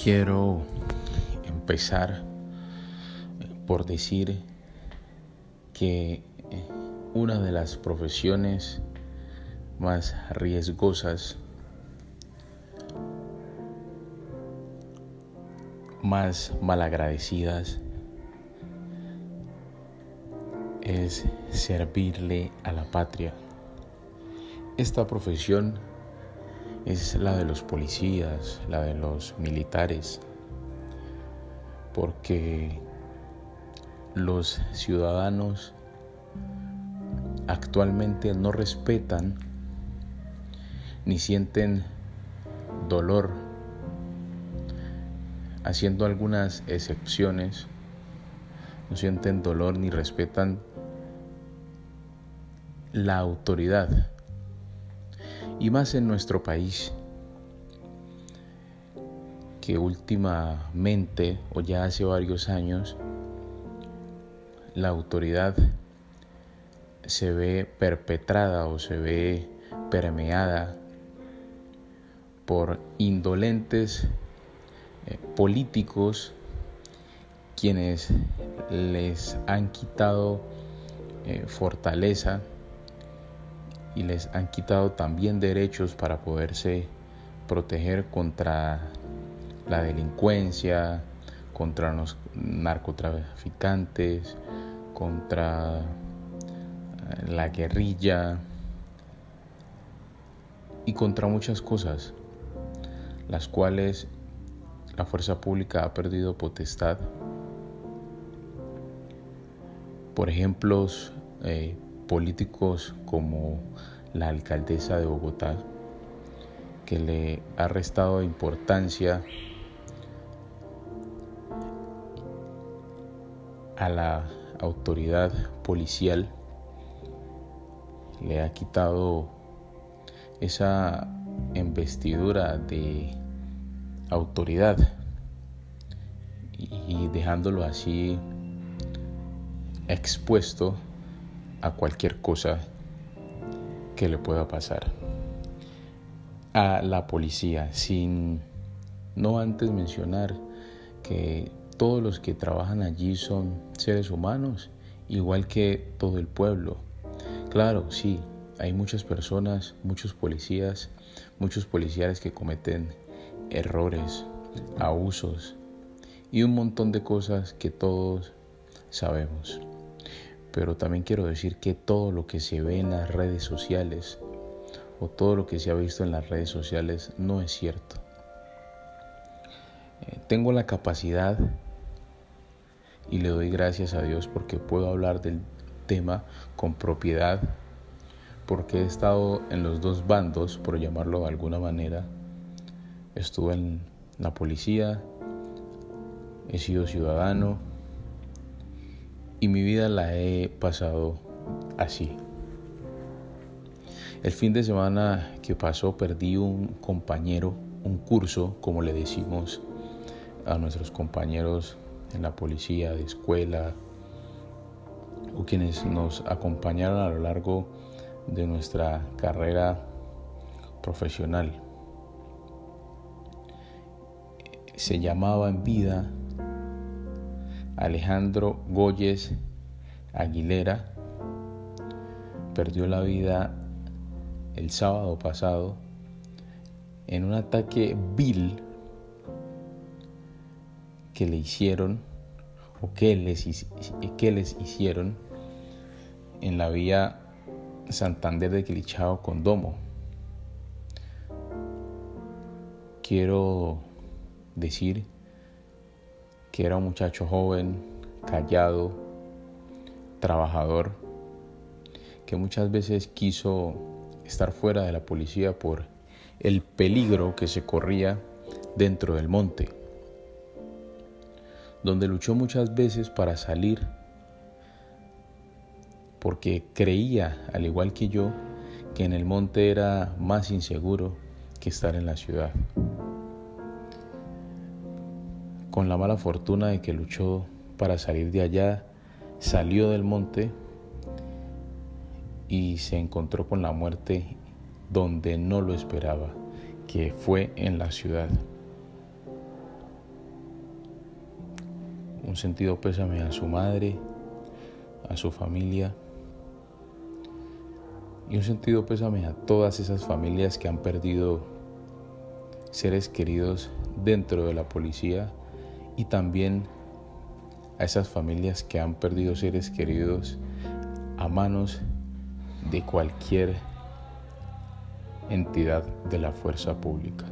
Quiero empezar por decir que una de las profesiones más riesgosas, más malagradecidas, es servirle a la patria. Esta profesión es la de los policías, la de los militares, porque los ciudadanos actualmente no respetan ni sienten dolor, haciendo algunas excepciones, no sienten dolor ni respetan la autoridad y más en nuestro país, que últimamente o ya hace varios años la autoridad se ve perpetrada o se ve permeada por indolentes eh, políticos quienes les han quitado eh, fortaleza y les han quitado también derechos para poderse proteger contra la delincuencia, contra los narcotraficantes, contra eh, la guerrilla y contra muchas cosas, las cuales la fuerza pública ha perdido potestad. Por ejemplos, eh, políticos como la alcaldesa de Bogotá, que le ha restado importancia a la autoridad policial, le ha quitado esa investidura de autoridad y dejándolo así expuesto a cualquier cosa que le pueda pasar. A la policía, sin no antes mencionar que todos los que trabajan allí son seres humanos, igual que todo el pueblo. Claro, sí, hay muchas personas, muchos policías, muchos policías que cometen errores, abusos y un montón de cosas que todos sabemos pero también quiero decir que todo lo que se ve en las redes sociales o todo lo que se ha visto en las redes sociales no es cierto. Eh, tengo la capacidad y le doy gracias a Dios porque puedo hablar del tema con propiedad, porque he estado en los dos bandos, por llamarlo de alguna manera. Estuve en la policía, he sido ciudadano, y mi vida la he pasado así. El fin de semana que pasó perdí un compañero, un curso, como le decimos a nuestros compañeros en la policía, de escuela, o quienes nos acompañaron a lo largo de nuestra carrera profesional. Se llamaba en vida Alejandro Goyes Aguilera perdió la vida el sábado pasado en un ataque vil que le hicieron o que les, que les hicieron en la vía Santander de Quilichao con Domo. Quiero decir que era un muchacho joven, callado, trabajador, que muchas veces quiso estar fuera de la policía por el peligro que se corría dentro del monte, donde luchó muchas veces para salir, porque creía, al igual que yo, que en el monte era más inseguro que estar en la ciudad con la mala fortuna de que luchó para salir de allá, salió del monte y se encontró con la muerte donde no lo esperaba, que fue en la ciudad. un sentido pésame a su madre, a su familia y un sentido pésame a todas esas familias que han perdido seres queridos dentro de la policía y también a esas familias que han perdido seres queridos a manos de cualquier entidad de la fuerza pública.